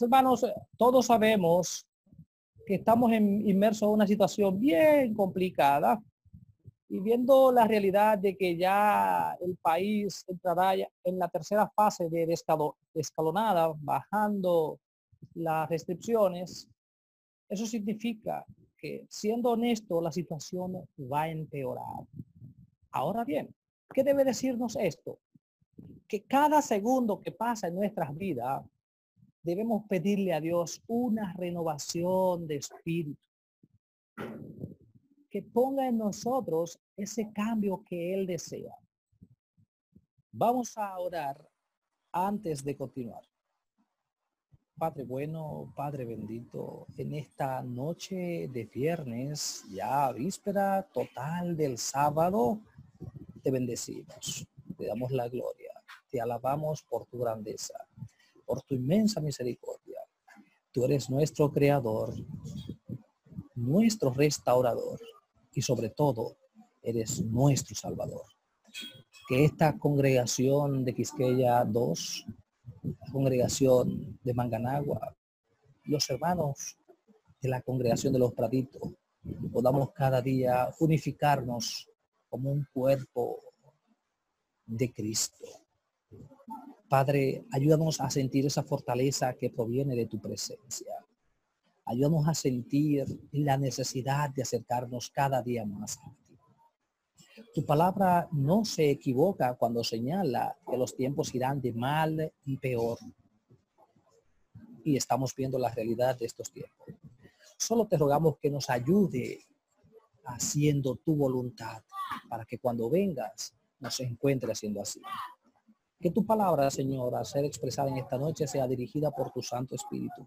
hermanos, todos sabemos que estamos inmersos en una situación bien complicada y viendo la realidad de que ya el país entrará en la tercera fase de escalonada, bajando las restricciones, eso significa que siendo honesto la situación va a empeorar. Ahora bien, ¿qué debe decirnos esto? Que cada segundo que pasa en nuestras vidas debemos pedirle a Dios una renovación de espíritu. Que ponga en nosotros ese cambio que Él desea. Vamos a orar antes de continuar. Padre bueno, Padre bendito, en esta noche de viernes, ya víspera total del sábado, te bendecimos, te damos la gloria, te alabamos por tu grandeza por tu inmensa misericordia. Tú eres nuestro creador, nuestro restaurador y sobre todo eres nuestro salvador. Que esta congregación de Quisqueya 2, la congregación de Manganagua, los hermanos de la congregación de los Praditos, podamos cada día unificarnos como un cuerpo de Cristo Padre, ayúdanos a sentir esa fortaleza que proviene de tu presencia. Ayúdanos a sentir la necesidad de acercarnos cada día más a ti. Tu palabra no se equivoca cuando señala que los tiempos irán de mal y peor. Y estamos viendo la realidad de estos tiempos. Solo te rogamos que nos ayude haciendo tu voluntad para que cuando vengas nos encuentre haciendo así. Que tu palabra, Señor, a ser expresada en esta noche sea dirigida por tu Santo Espíritu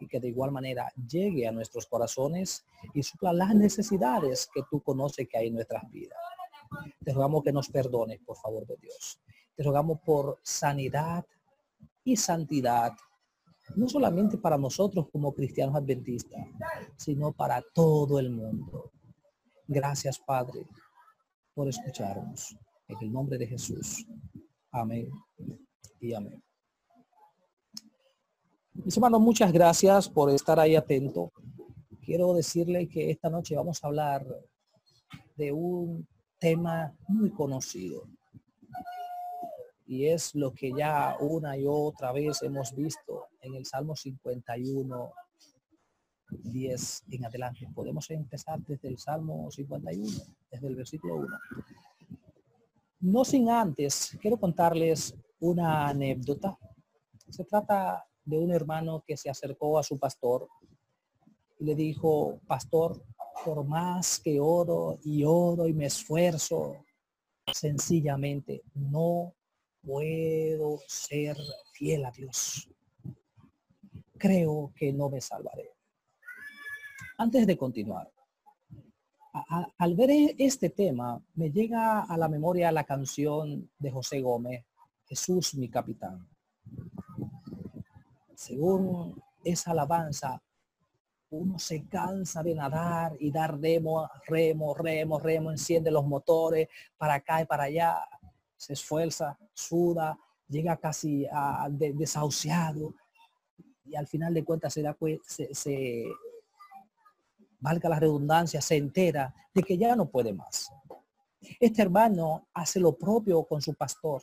y que de igual manera llegue a nuestros corazones y supla las necesidades que tú conoces que hay en nuestras vidas. Te rogamos que nos perdones, por favor de Dios. Te rogamos por sanidad y santidad, no solamente para nosotros como cristianos adventistas, sino para todo el mundo. Gracias, Padre, por escucharnos. En el nombre de Jesús. Amén y amén. Mis hermanos, muchas gracias por estar ahí atento. Quiero decirle que esta noche vamos a hablar de un tema muy conocido. Y es lo que ya una y otra vez hemos visto en el Salmo 51, 10 en adelante. Podemos empezar desde el Salmo 51, desde el versículo 1. No sin antes, quiero contarles una anécdota. Se trata de un hermano que se acercó a su pastor y le dijo, pastor, por más que oro y oro y me esfuerzo, sencillamente no puedo ser fiel a Dios. Creo que no me salvaré. Antes de continuar, al ver e, este tema, me llega a la memoria la canción de José Gómez, Jesús mi capitán. Según esa alabanza, uno se cansa de nadar y dar remo, remo, remo, remo, enciende los motores para acá y para allá, se esfuerza, suda, llega casi a, desahuciado y al final de cuentas se da se, se, valga la redundancia, se entera de que ya no puede más. Este hermano hace lo propio con su pastor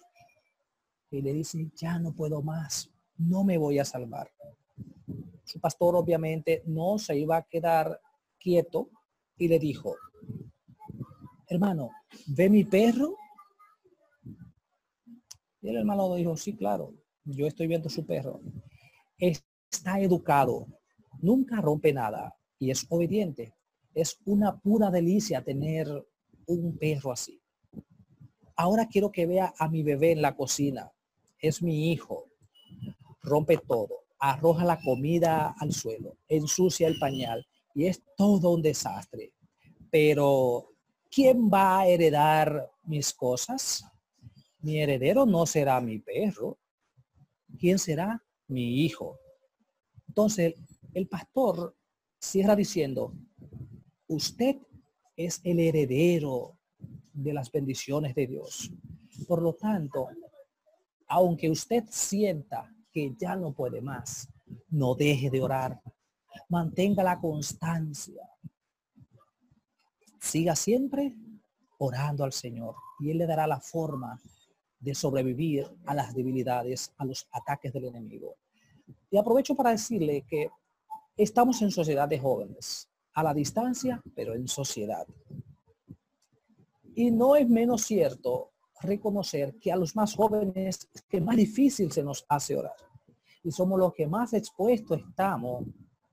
y le dice, ya no puedo más, no me voy a salvar. Su pastor obviamente no se iba a quedar quieto y le dijo, hermano, ¿ve mi perro? Y el hermano dijo, sí, claro, yo estoy viendo su perro. Está educado, nunca rompe nada, y es obediente. Es una pura delicia tener un perro así. Ahora quiero que vea a mi bebé en la cocina. Es mi hijo. Rompe todo. Arroja la comida al suelo. Ensucia el pañal. Y es todo un desastre. Pero, ¿quién va a heredar mis cosas? Mi heredero no será mi perro. ¿Quién será? Mi hijo. Entonces, el pastor cierra diciendo, usted es el heredero de las bendiciones de Dios. Por lo tanto, aunque usted sienta que ya no puede más, No deje de orar. Mantenga la constancia. Siga siempre orando al Señor y Él le dará la forma de sobrevivir a las debilidades, a los ataques del enemigo. Y aprovecho para decirle que estamos en sociedad de jóvenes, a la distancia, pero en sociedad. Y no es menos cierto reconocer que a los más jóvenes es que más difícil se nos hace orar. Y somos los que más expuestos estamos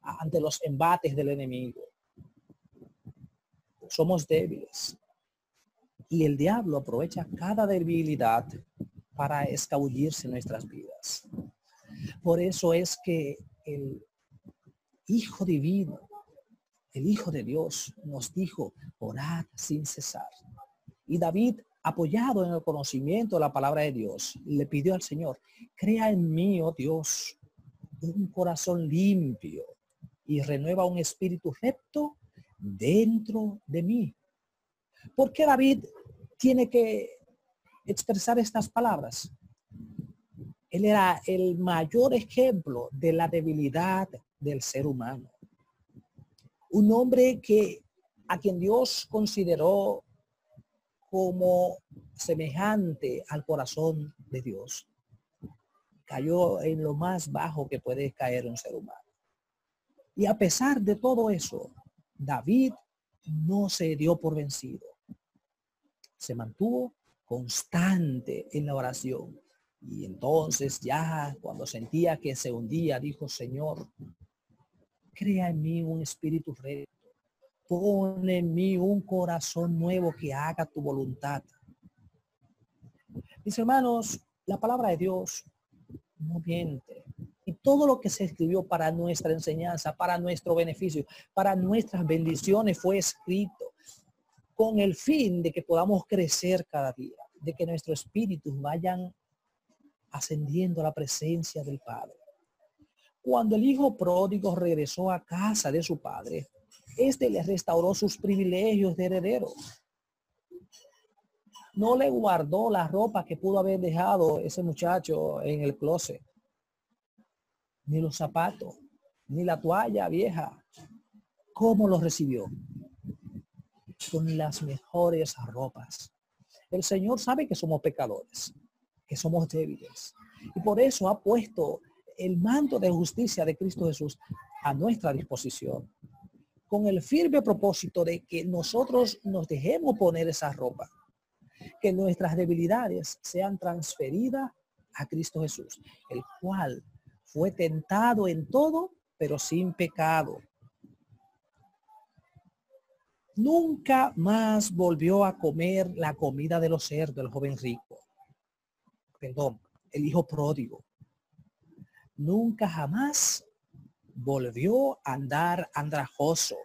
ante los embates del enemigo. Somos débiles. Y el diablo aprovecha cada debilidad para escabullirse nuestras vidas. Por eso es que el Hijo Divino, el Hijo de Dios, nos dijo, orad sin cesar. Y David, apoyado en el conocimiento de la palabra de Dios, le pidió al Señor, crea en mí, oh Dios, un corazón limpio y renueva un espíritu recto dentro de mí. ¿Por qué David tiene que expresar estas palabras? Él era el mayor ejemplo de la debilidad del ser humano. Un hombre que a quien Dios consideró como semejante al corazón de Dios. Cayó en lo más bajo que puede caer un ser humano. Y a pesar de todo eso, David no se dio por vencido. Se mantuvo constante en la oración. Y entonces ya cuando sentía que se hundía, dijo, Señor, crea en mí un espíritu recto. Pone en mí un corazón nuevo que haga tu voluntad. Mis hermanos, la palabra de Dios no miente. Y todo lo que se escribió para nuestra enseñanza, para nuestro beneficio, para nuestras bendiciones fue escrito con el fin de que podamos crecer cada día, de que nuestros espíritus vayan ascendiendo a la presencia del Padre. Cuando el hijo pródigo regresó a casa de su padre, éste le restauró sus privilegios de heredero. No le guardó la ropa que pudo haber dejado ese muchacho en el closet, ni los zapatos, ni la toalla vieja. ¿Cómo lo recibió? Con las mejores ropas. El Señor sabe que somos pecadores que somos débiles. Y por eso ha puesto el manto de justicia de Cristo Jesús a nuestra disposición, con el firme propósito de que nosotros nos dejemos poner esa ropa, que nuestras debilidades sean transferidas a Cristo Jesús, el cual fue tentado en todo, pero sin pecado. Nunca más volvió a comer la comida de los cerdos, el joven rico perdón, el hijo pródigo. Nunca jamás volvió a andar andrajoso.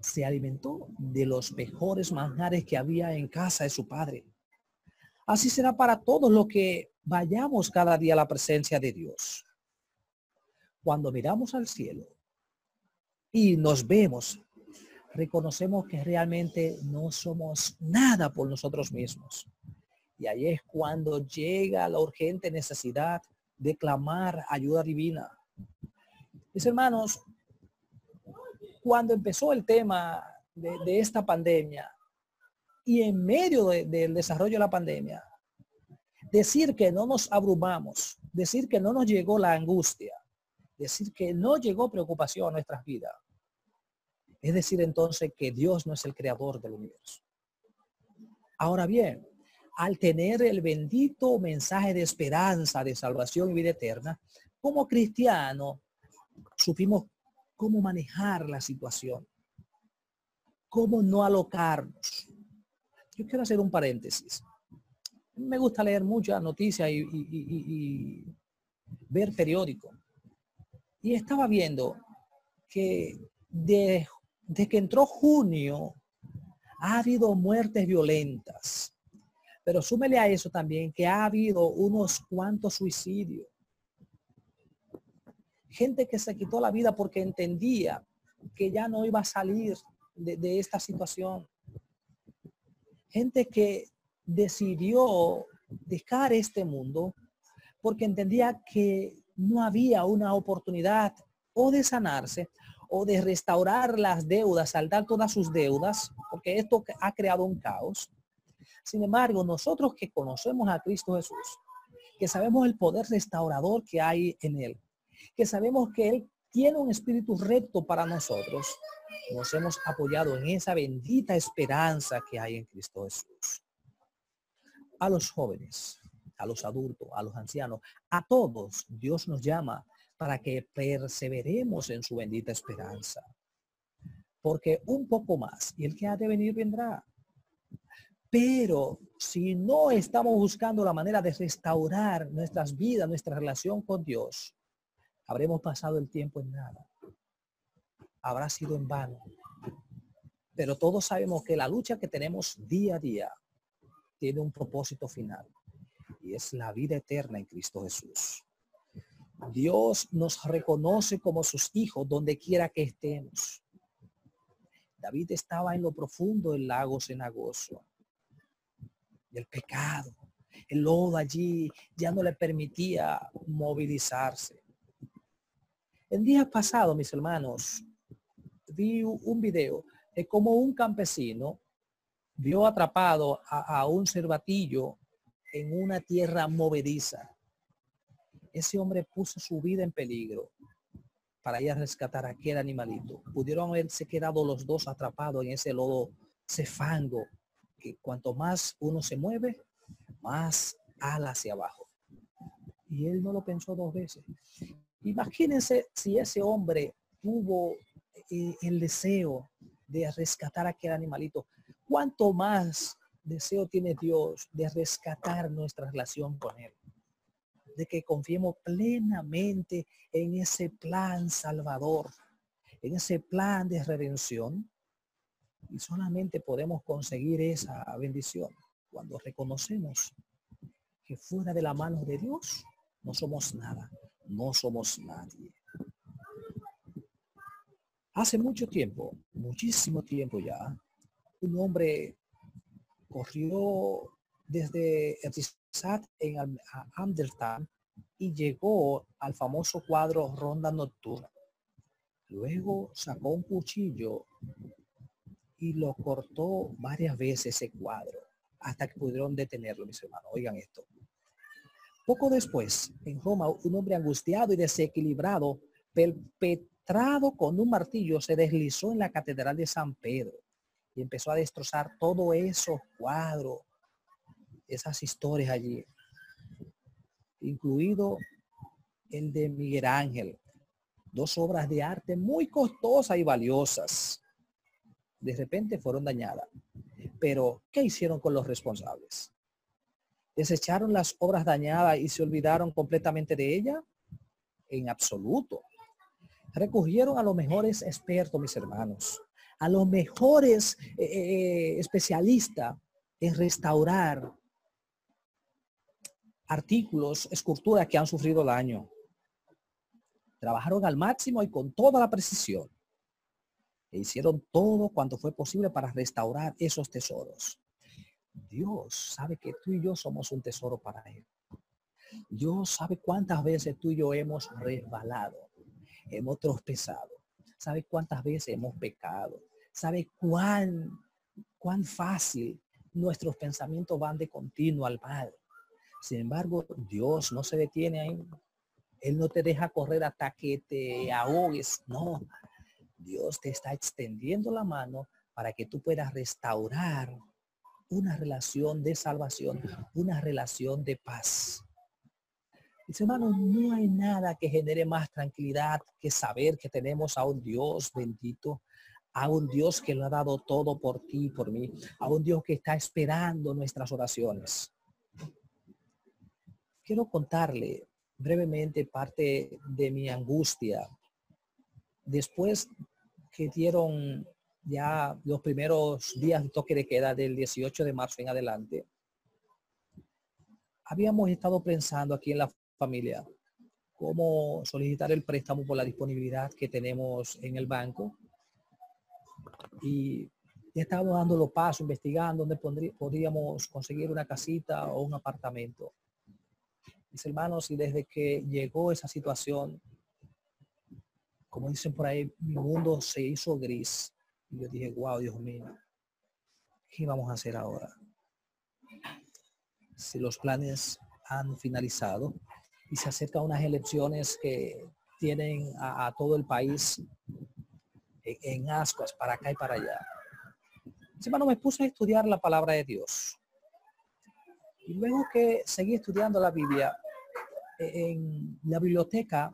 Se alimentó de los mejores manjares que había en casa de su padre. Así será para todos los que vayamos cada día a la presencia de Dios. Cuando miramos al cielo y nos vemos reconocemos que realmente no somos nada por nosotros mismos. Y ahí es cuando llega la urgente necesidad de clamar ayuda divina. Mis hermanos, cuando empezó el tema de, esta pandemia y en medio del desarrollo de la pandemia, decir que no nos abrumamos, decir que no nos llegó la angustia, decir que no llegó preocupación a nuestras vidas, es decir, entonces que Dios no es el creador del universo. Ahora bien, al tener el bendito mensaje de esperanza, de salvación y vida eterna, como cristiano, supimos cómo manejar la situación, cómo no alocarnos. Yo quiero hacer un paréntesis. Me gusta leer muchas noticias y, y ver periódico. Y estaba viendo que de de que entró junio, ha habido muertes violentas. Pero súmele a eso también que ha habido unos cuantos suicidios. Gente que se quitó la vida porque entendía que ya no iba a salir de, de esta situación. Gente que decidió dejar este mundo porque entendía que no había una oportunidad o de sanarse o de restaurar las deudas, saldar todas sus deudas, porque esto ha creado un caos. Sin embargo, nosotros que conocemos a Cristo Jesús, que sabemos el poder restaurador que hay en Él, que sabemos que Él tiene un espíritu recto para nosotros, nos hemos apoyado en esa bendita esperanza que hay en Cristo Jesús. A los jóvenes, a los adultos, a los ancianos, a todos Dios nos llama para que perseveremos en su bendita esperanza. Porque un poco más y el que ha de venir vendrá. Pero si no estamos buscando la manera de restaurar nuestras vidas, nuestra relación con Dios, habremos pasado el tiempo en nada. Habrá sido en vano. Pero todos sabemos que la lucha que tenemos día a día tiene un propósito final y es la vida eterna en Cristo Jesús. Dios nos reconoce como sus hijos donde quiera que estemos. David estaba en lo profundo del lago cenagoso. El pecado, el lodo allí ya no le permitía movilizarse. El día pasado, mis hermanos, vi un video de cómo un campesino vio atrapado a, a un cervatillo en una tierra movediza ese hombre puso su vida en peligro para ir a rescatar a aquel animalito. Pudieron haberse quedado los dos atrapados en ese lodo, ese fango, cuanto más uno se mueve, más ala hacia abajo. Y él no lo pensó dos veces. Imagínense si ese hombre tuvo eh, el deseo de rescatar a aquel animalito. ¿Cuánto más deseo tiene Dios de rescatar nuestra relación con Él? de que confiemos plenamente en ese plan salvador, en ese plan de redención. Y solamente podemos conseguir esa bendición cuando reconocemos que fuera de la mano de Dios no somos nada, no somos nadie. Hace mucho tiempo, muchísimo tiempo ya, un hombre corrió desde en Amsterdam y llegó al famoso cuadro Ronda Nocturna. Luego sacó un cuchillo y lo cortó varias veces ese cuadro hasta que pudieron detenerlo, mis hermanos. Oigan esto. Poco después, en Roma, un hombre angustiado y desequilibrado, perpetrado con un martillo, se deslizó en la catedral de San Pedro y empezó a destrozar todo esos cuadros, esas historias allí, incluido el de Miguel Ángel, dos obras de arte muy costosas y valiosas. De repente fueron dañadas. Pero, ¿qué hicieron con los responsables? ¿Desecharon las obras dañadas y se olvidaron completamente de ella? En absoluto. Recurrieron a los mejores expertos, mis hermanos, a los mejores eh, eh, eh, especialistas en restaurar artículos, esculturas que han sufrido daño. Trabajaron al máximo y con toda la precisión. E hicieron todo cuanto fue posible para restaurar esos tesoros. Dios sabe que tú y yo somos un tesoro para Él. Dios sabe cuántas veces tú y yo hemos resbalado, hemos tropezado. Sabe cuántas veces hemos pecado. Sabe cuán, cuán fácil nuestros pensamientos van de continuo al mal. Sin embargo, Dios no se detiene ahí. Él no te deja correr hasta que te ahogues. No, Dios te está extendiendo la mano para que tú puedas restaurar una relación de salvación, una relación de paz. Mis hermanos, no hay nada que genere más tranquilidad que saber que tenemos a un Dios bendito, a un Dios que lo ha dado todo por ti y por mí, a un Dios que está esperando nuestras oraciones. Quiero contarle brevemente parte de mi angustia. Después que dieron ya los primeros días de toque de queda del 18 de marzo en adelante, habíamos estado pensando aquí en la familia cómo solicitar el préstamo por la disponibilidad que tenemos en el banco. Y estábamos dando los pasos, investigando dónde podríamos conseguir una casita o un apartamento Mis hermanos, y desde que llegó esa situación, como dicen por ahí, mi mundo se hizo gris. Y yo dije, wow, Dios mío, ¿qué vamos a hacer ahora? Si los planes han finalizado y se acercan unas elecciones que tienen a, todo el país en, en, ascuas para acá y para allá. Hermano, me puse a estudiar la palabra de Dios. Y luego que seguí estudiando la Biblia, e, en la biblioteca,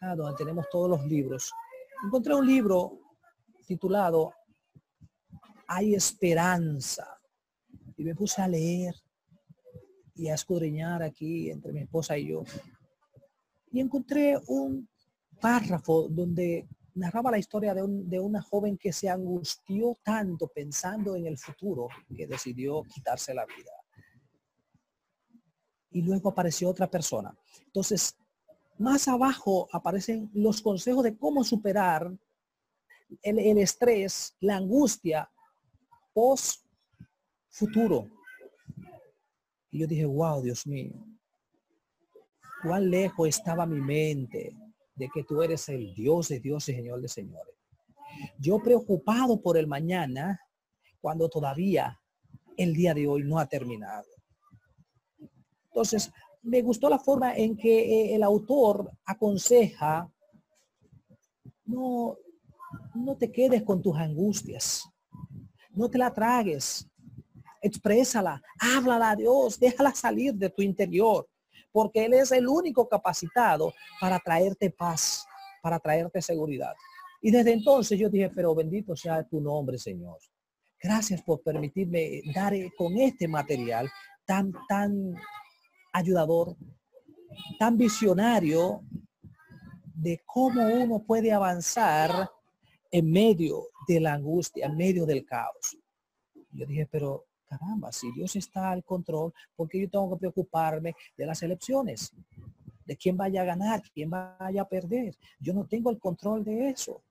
donde tenemos todos los libros, encontré un libro titulado Hay esperanza. Y me puse a leer y a escudriñar aquí entre mi esposa y yo. Y encontré un párrafo donde narraba la historia de, un, de, una joven que se angustió tanto pensando en el futuro que decidió quitarse la vida. Y luego apareció otra persona. Entonces, más abajo aparecen los consejos de cómo superar el, estrés, la angustia post futuro. Y yo dije, wow, Dios mío, cuán lejos estaba mi mente de que tú eres el Dios de Dios y Señor de señores. Yo preocupado por el mañana cuando todavía el día de hoy no ha terminado. Entonces, me gustó la forma en que eh, el autor aconseja, no, no te quedes con tus angustias, no te la tragues, exprésala, háblala a Dios, déjala salir de tu interior porque Él es el único capacitado para traerte paz, para traerte seguridad. Y desde entonces yo dije, pero bendito sea tu nombre, Señor. Gracias por permitirme dar eh, con este material tan, tan ayudador, tan visionario de cómo uno puede avanzar en medio de la angustia, en medio del caos. Yo dije, pero caramba, si Dios está al control, ¿por qué yo tengo que preocuparme de las elecciones? De quién vaya a ganar, quién vaya a perder. Yo no tengo el control de eso.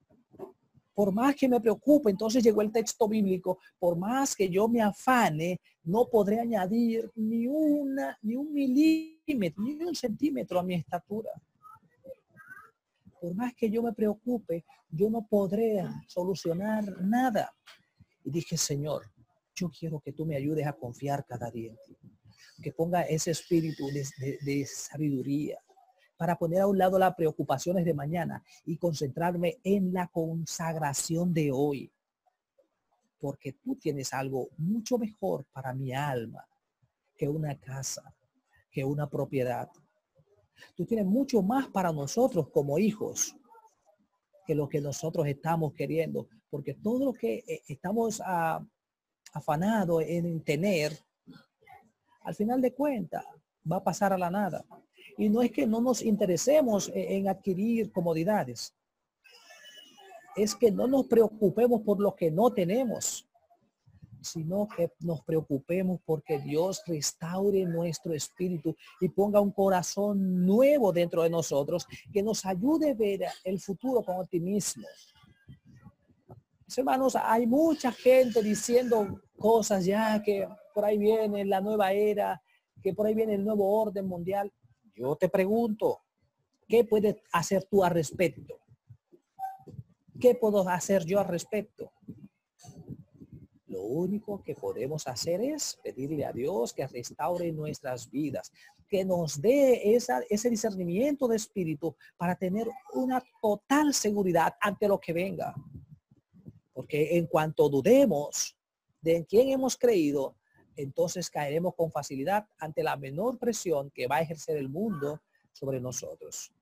Por más que me preocupe, entonces llegó el texto bíblico, por más que yo me afane, no podré añadir ni una, ni un milímetro, ni un centímetro a mi estatura. Por más que yo me preocupe, yo no podré solucionar nada. Y dije, Señor, yo quiero que tú me ayudes a confiar cada día Que ponga ese espíritu de, sabiduría para poner a un lado las preocupaciones de mañana y concentrarme en la consagración de hoy. Porque tú tienes algo mucho mejor para mi alma que una casa, que una propiedad. Tú tienes mucho más para nosotros como hijos que lo que nosotros estamos queriendo. Porque todo lo que eh, estamos a, ah, afanado en tener, al final de cuentas va a pasar a la nada. Y no es que no nos interesemos en adquirir comodidades. Es que no nos preocupemos por lo que no tenemos, sino que nos preocupemos porque Dios restaure nuestro espíritu y ponga un corazón nuevo dentro de nosotros que nos ayude a ver el futuro con optimismo hermanos, hay mucha gente diciendo cosas ya que por ahí viene la nueva era, que por ahí viene el nuevo orden mundial. Yo te pregunto, ¿qué puedes hacer tú al respecto? ¿Qué puedo hacer yo al respecto? Lo único que podemos hacer es pedirle a Dios que restaure nuestras vidas, que nos dé esa, ese discernimiento de espíritu para tener una total seguridad ante lo que venga. Porque en cuanto dudemos de en quién hemos creído, entonces caeremos con facilidad ante la menor presión que va a ejercer el mundo sobre nosotros.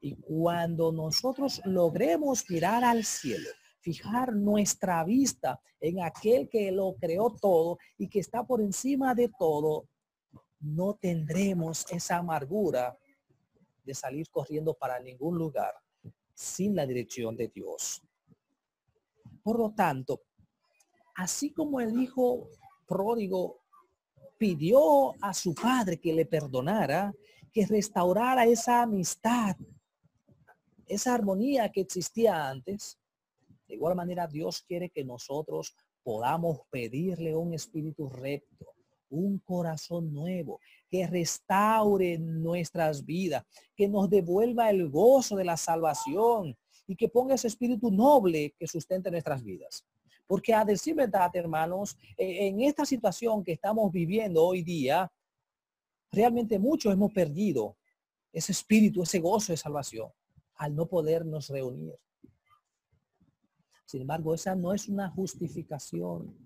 Y cuando nosotros logremos mirar al cielo, fijar nuestra vista en aquel que lo creó todo y que está por encima de todo, no tendremos esa amargura de salir corriendo para ningún lugar sin la dirección de Dios. Por lo tanto, así como el hijo pródigo pidió a su padre que le perdonara, que restaurara esa amistad, esa armonía que existía antes, de igual manera Dios quiere que nosotros podamos pedirle un espíritu recto, un corazón nuevo, que restaure nuestras vidas, que nos devuelva el gozo de la salvación y que ponga ese espíritu noble que sustente nuestras vidas. Porque a decir verdad, hermanos, e, en esta situación que estamos viviendo hoy día, realmente muchos hemos perdido ese espíritu, ese gozo de salvación al no podernos reunir. Sin embargo, esa no es una justificación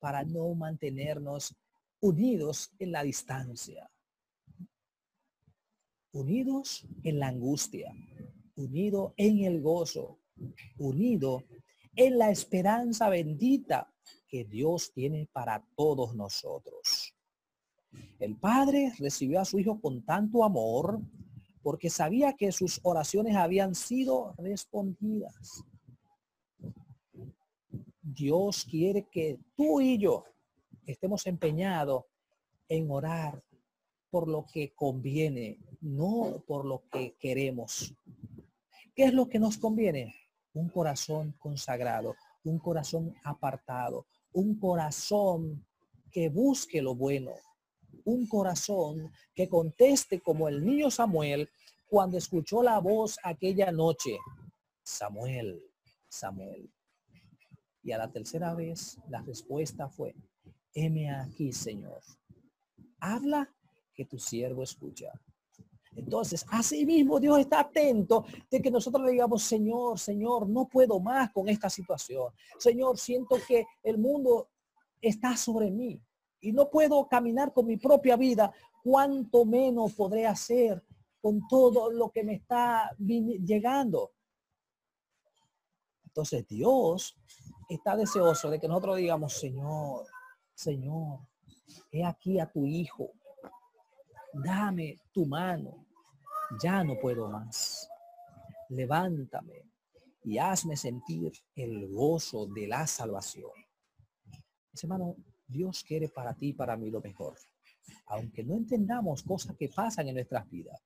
para no mantenernos unidos en la distancia, unidos en la angustia, unido en el gozo, unido en la esperanza bendita que Dios tiene para todos nosotros. El Padre recibió a su Hijo con tanto amor porque sabía que sus oraciones habían sido respondidas. Dios quiere que tú y yo estemos empeñados en orar por lo que conviene, no por lo que queremos. ¿Qué es lo que nos conviene? Un corazón consagrado, un corazón apartado, un corazón que busque lo bueno, un corazón que conteste como el niño Samuel cuando escuchó la voz aquella noche. Samuel, Samuel. Y a la tercera vez la respuesta fue, heme aquí, Señor. Habla que tu siervo escucha. Entonces, así mismo Dios está atento de que nosotros le digamos, Señor, Señor, no puedo más con esta situación. Señor, siento que el mundo está sobre mí y no puedo caminar con mi propia vida. ¿Cuánto menos podré hacer con todo lo que me está llegando? Entonces Dios está deseoso de que nosotros digamos, Señor, Señor, he aquí a tu hijo, dame tu mano, ya no puedo más. Levántame y hazme sentir el gozo de la salvación. hermano, Dios quiere para ti y para mí lo mejor. Aunque no entendamos cosas que pasan en nuestras vidas,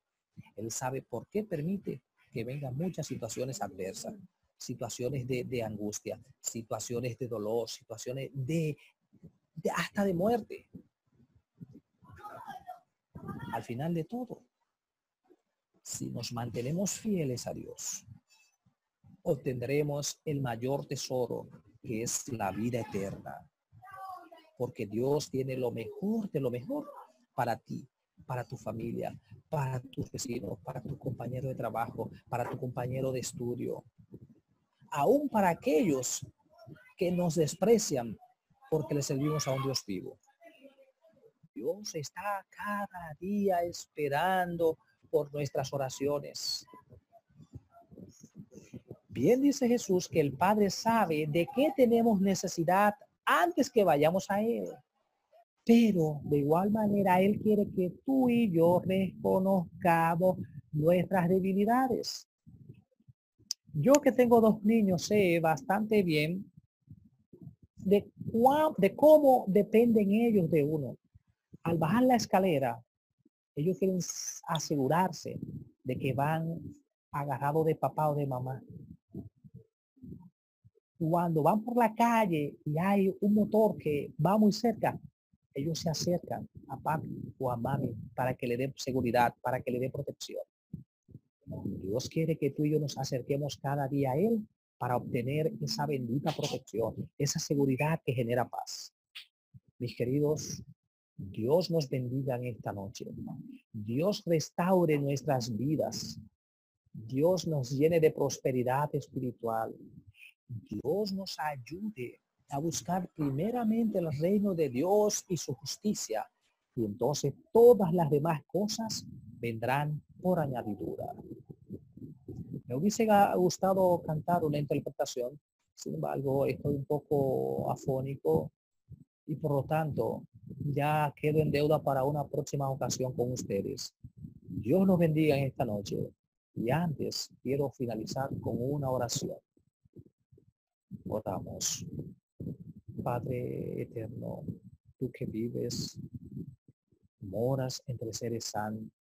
Él sabe por qué permite que vengan muchas situaciones adversas, situaciones de, angustia, situaciones de dolor, situaciones de, hasta de muerte. Al final de todo, si nos mantenemos fieles a Dios, obtendremos el mayor tesoro que es la vida eterna. Porque Dios tiene lo mejor de lo mejor para ti, para tu familia, para tus vecinos, para tu compañero de trabajo, para tu compañero de estudio, aún para aquellos que nos desprecian porque le servimos a un Dios vivo. Dios está cada día esperando por nuestras oraciones. Bien dice Jesús que el Padre sabe de qué tenemos necesidad antes que vayamos a Él. Pero de igual manera Él quiere que tú y yo reconozcamos nuestras debilidades. Yo que tengo dos niños sé bastante bien de, de cómo dependen ellos de uno. Al bajar la escalera, ellos quieren asegurarse de que van agarrados de papá o de mamá. Cuando van por la calle y hay un motor que va muy cerca, ellos se acercan a papi o a mami para que le dé seguridad, para que le dé protección. Dios quiere que tú y yo nos acerquemos cada día a Él para obtener esa bendita protección, esa seguridad que genera paz. Mis queridos, Dios nos bendiga en esta noche. Dios restaure nuestras vidas. Dios nos llene de prosperidad espiritual. Dios nos ayude a buscar primeramente el reino de Dios y su justicia. Y entonces todas las demás cosas vendrán por añadidura. Me hubiese gustado cantar una interpretación, sin embargo, estoy un poco afónico y por lo tanto ya quedo en deuda para una próxima ocasión con ustedes. Dios nos bendiga en esta noche. Y antes quiero finalizar con una oración. Oramos. Padre eterno, tú que vives, moras entre seres santos,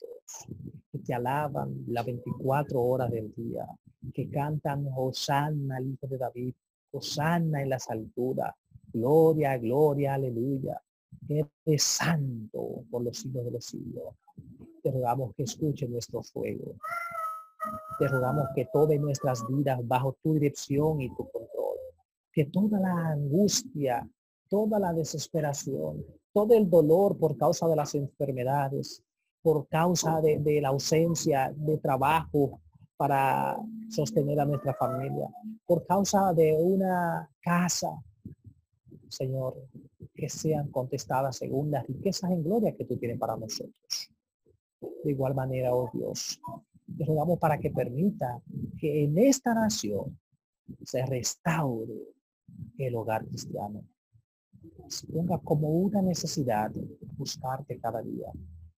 que te alaban las 24 horas del día, que cantan Hosanna al Hijo de David, Hosanna en las alturas, gloria, gloria, aleluya. Eres santo por los siglos de los siglos. Te rogamos que escuche nuestro fuego. Te rogamos que todas nuestras vidas bajo tu dirección y tu control. Que toda la angustia, toda la desesperación, todo el dolor por causa de las enfermedades, por causa de la ausencia de trabajo para sostener a nuestra familia, por causa de una casa, Señor, que sean contestadas según las riquezas en gloria que tú tienes para nosotros. De igual manera, oh Dios, te rogamos para que permita que en esta nación se restaure el hogar cristiano. Ponga como una necesidad buscarte cada día.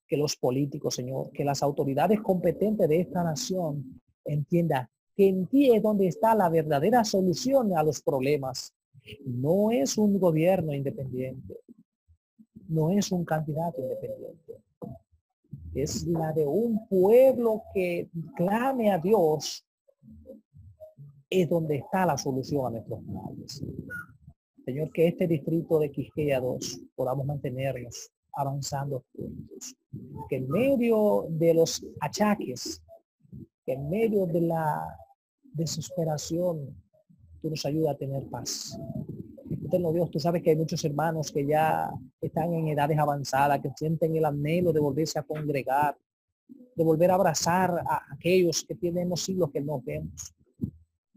Que los políticos, Señor, que las autoridades competentes de esta nación entiendan que en ti es donde está la verdadera solución a los problemas. No es un gobierno independiente. No es un candidato independiente es la de un pueblo que clame a Dios, es donde está la solución a nuestros males. Señor, que este distrito de Quisqueya 2 podamos mantenernos avanzando juntos. Que en medio de los achaques, que en medio de la desesperación, tú nos ayudas a tener paz. Eterno Dios, tú sabes que hay muchos hermanos que ya están en edades avanzadas, que sienten el anhelo de volverse a congregar, de volver a abrazar a aquellos que tenemos siglos que no vemos.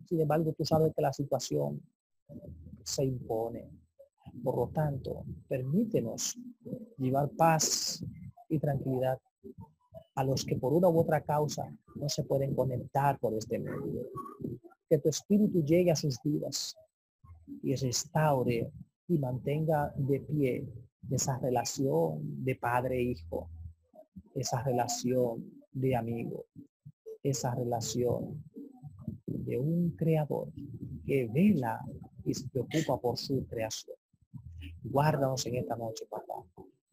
Sin embargo, tú sabes que la situación se impone. Por lo tanto, permítenos llevar paz y tranquilidad a los que por una u otra causa no se pueden conectar por este medio. Que tu espíritu llegue a sus vidas y restaure y mantenga de pie esa relación de padre-hijo, e esa relación de amigo, esa relación de un creador que vela y se preocupa por su creación. Guárdanos en esta noche, papá.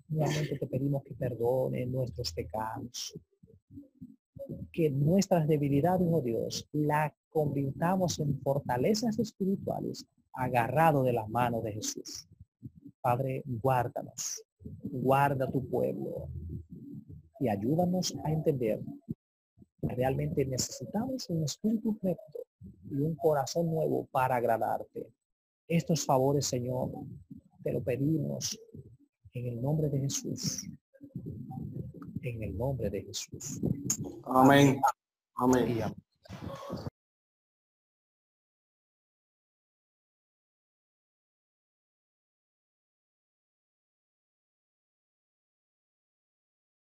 Nuevamente te pedimos que perdone nuestros pecados, que nuestras debilidades, oh Dios, la convirtamos en fortalezas espirituales agarrado de las manos de Jesús. Padre, guárdanos, guarda tu pueblo y ayúdanos a entender que realmente necesitamos un espíritu recto y un corazón nuevo para agradarte. Estos favores, Señor, te lo pedimos en el nombre de Jesús. En el nombre de Jesús. Amén. Amén.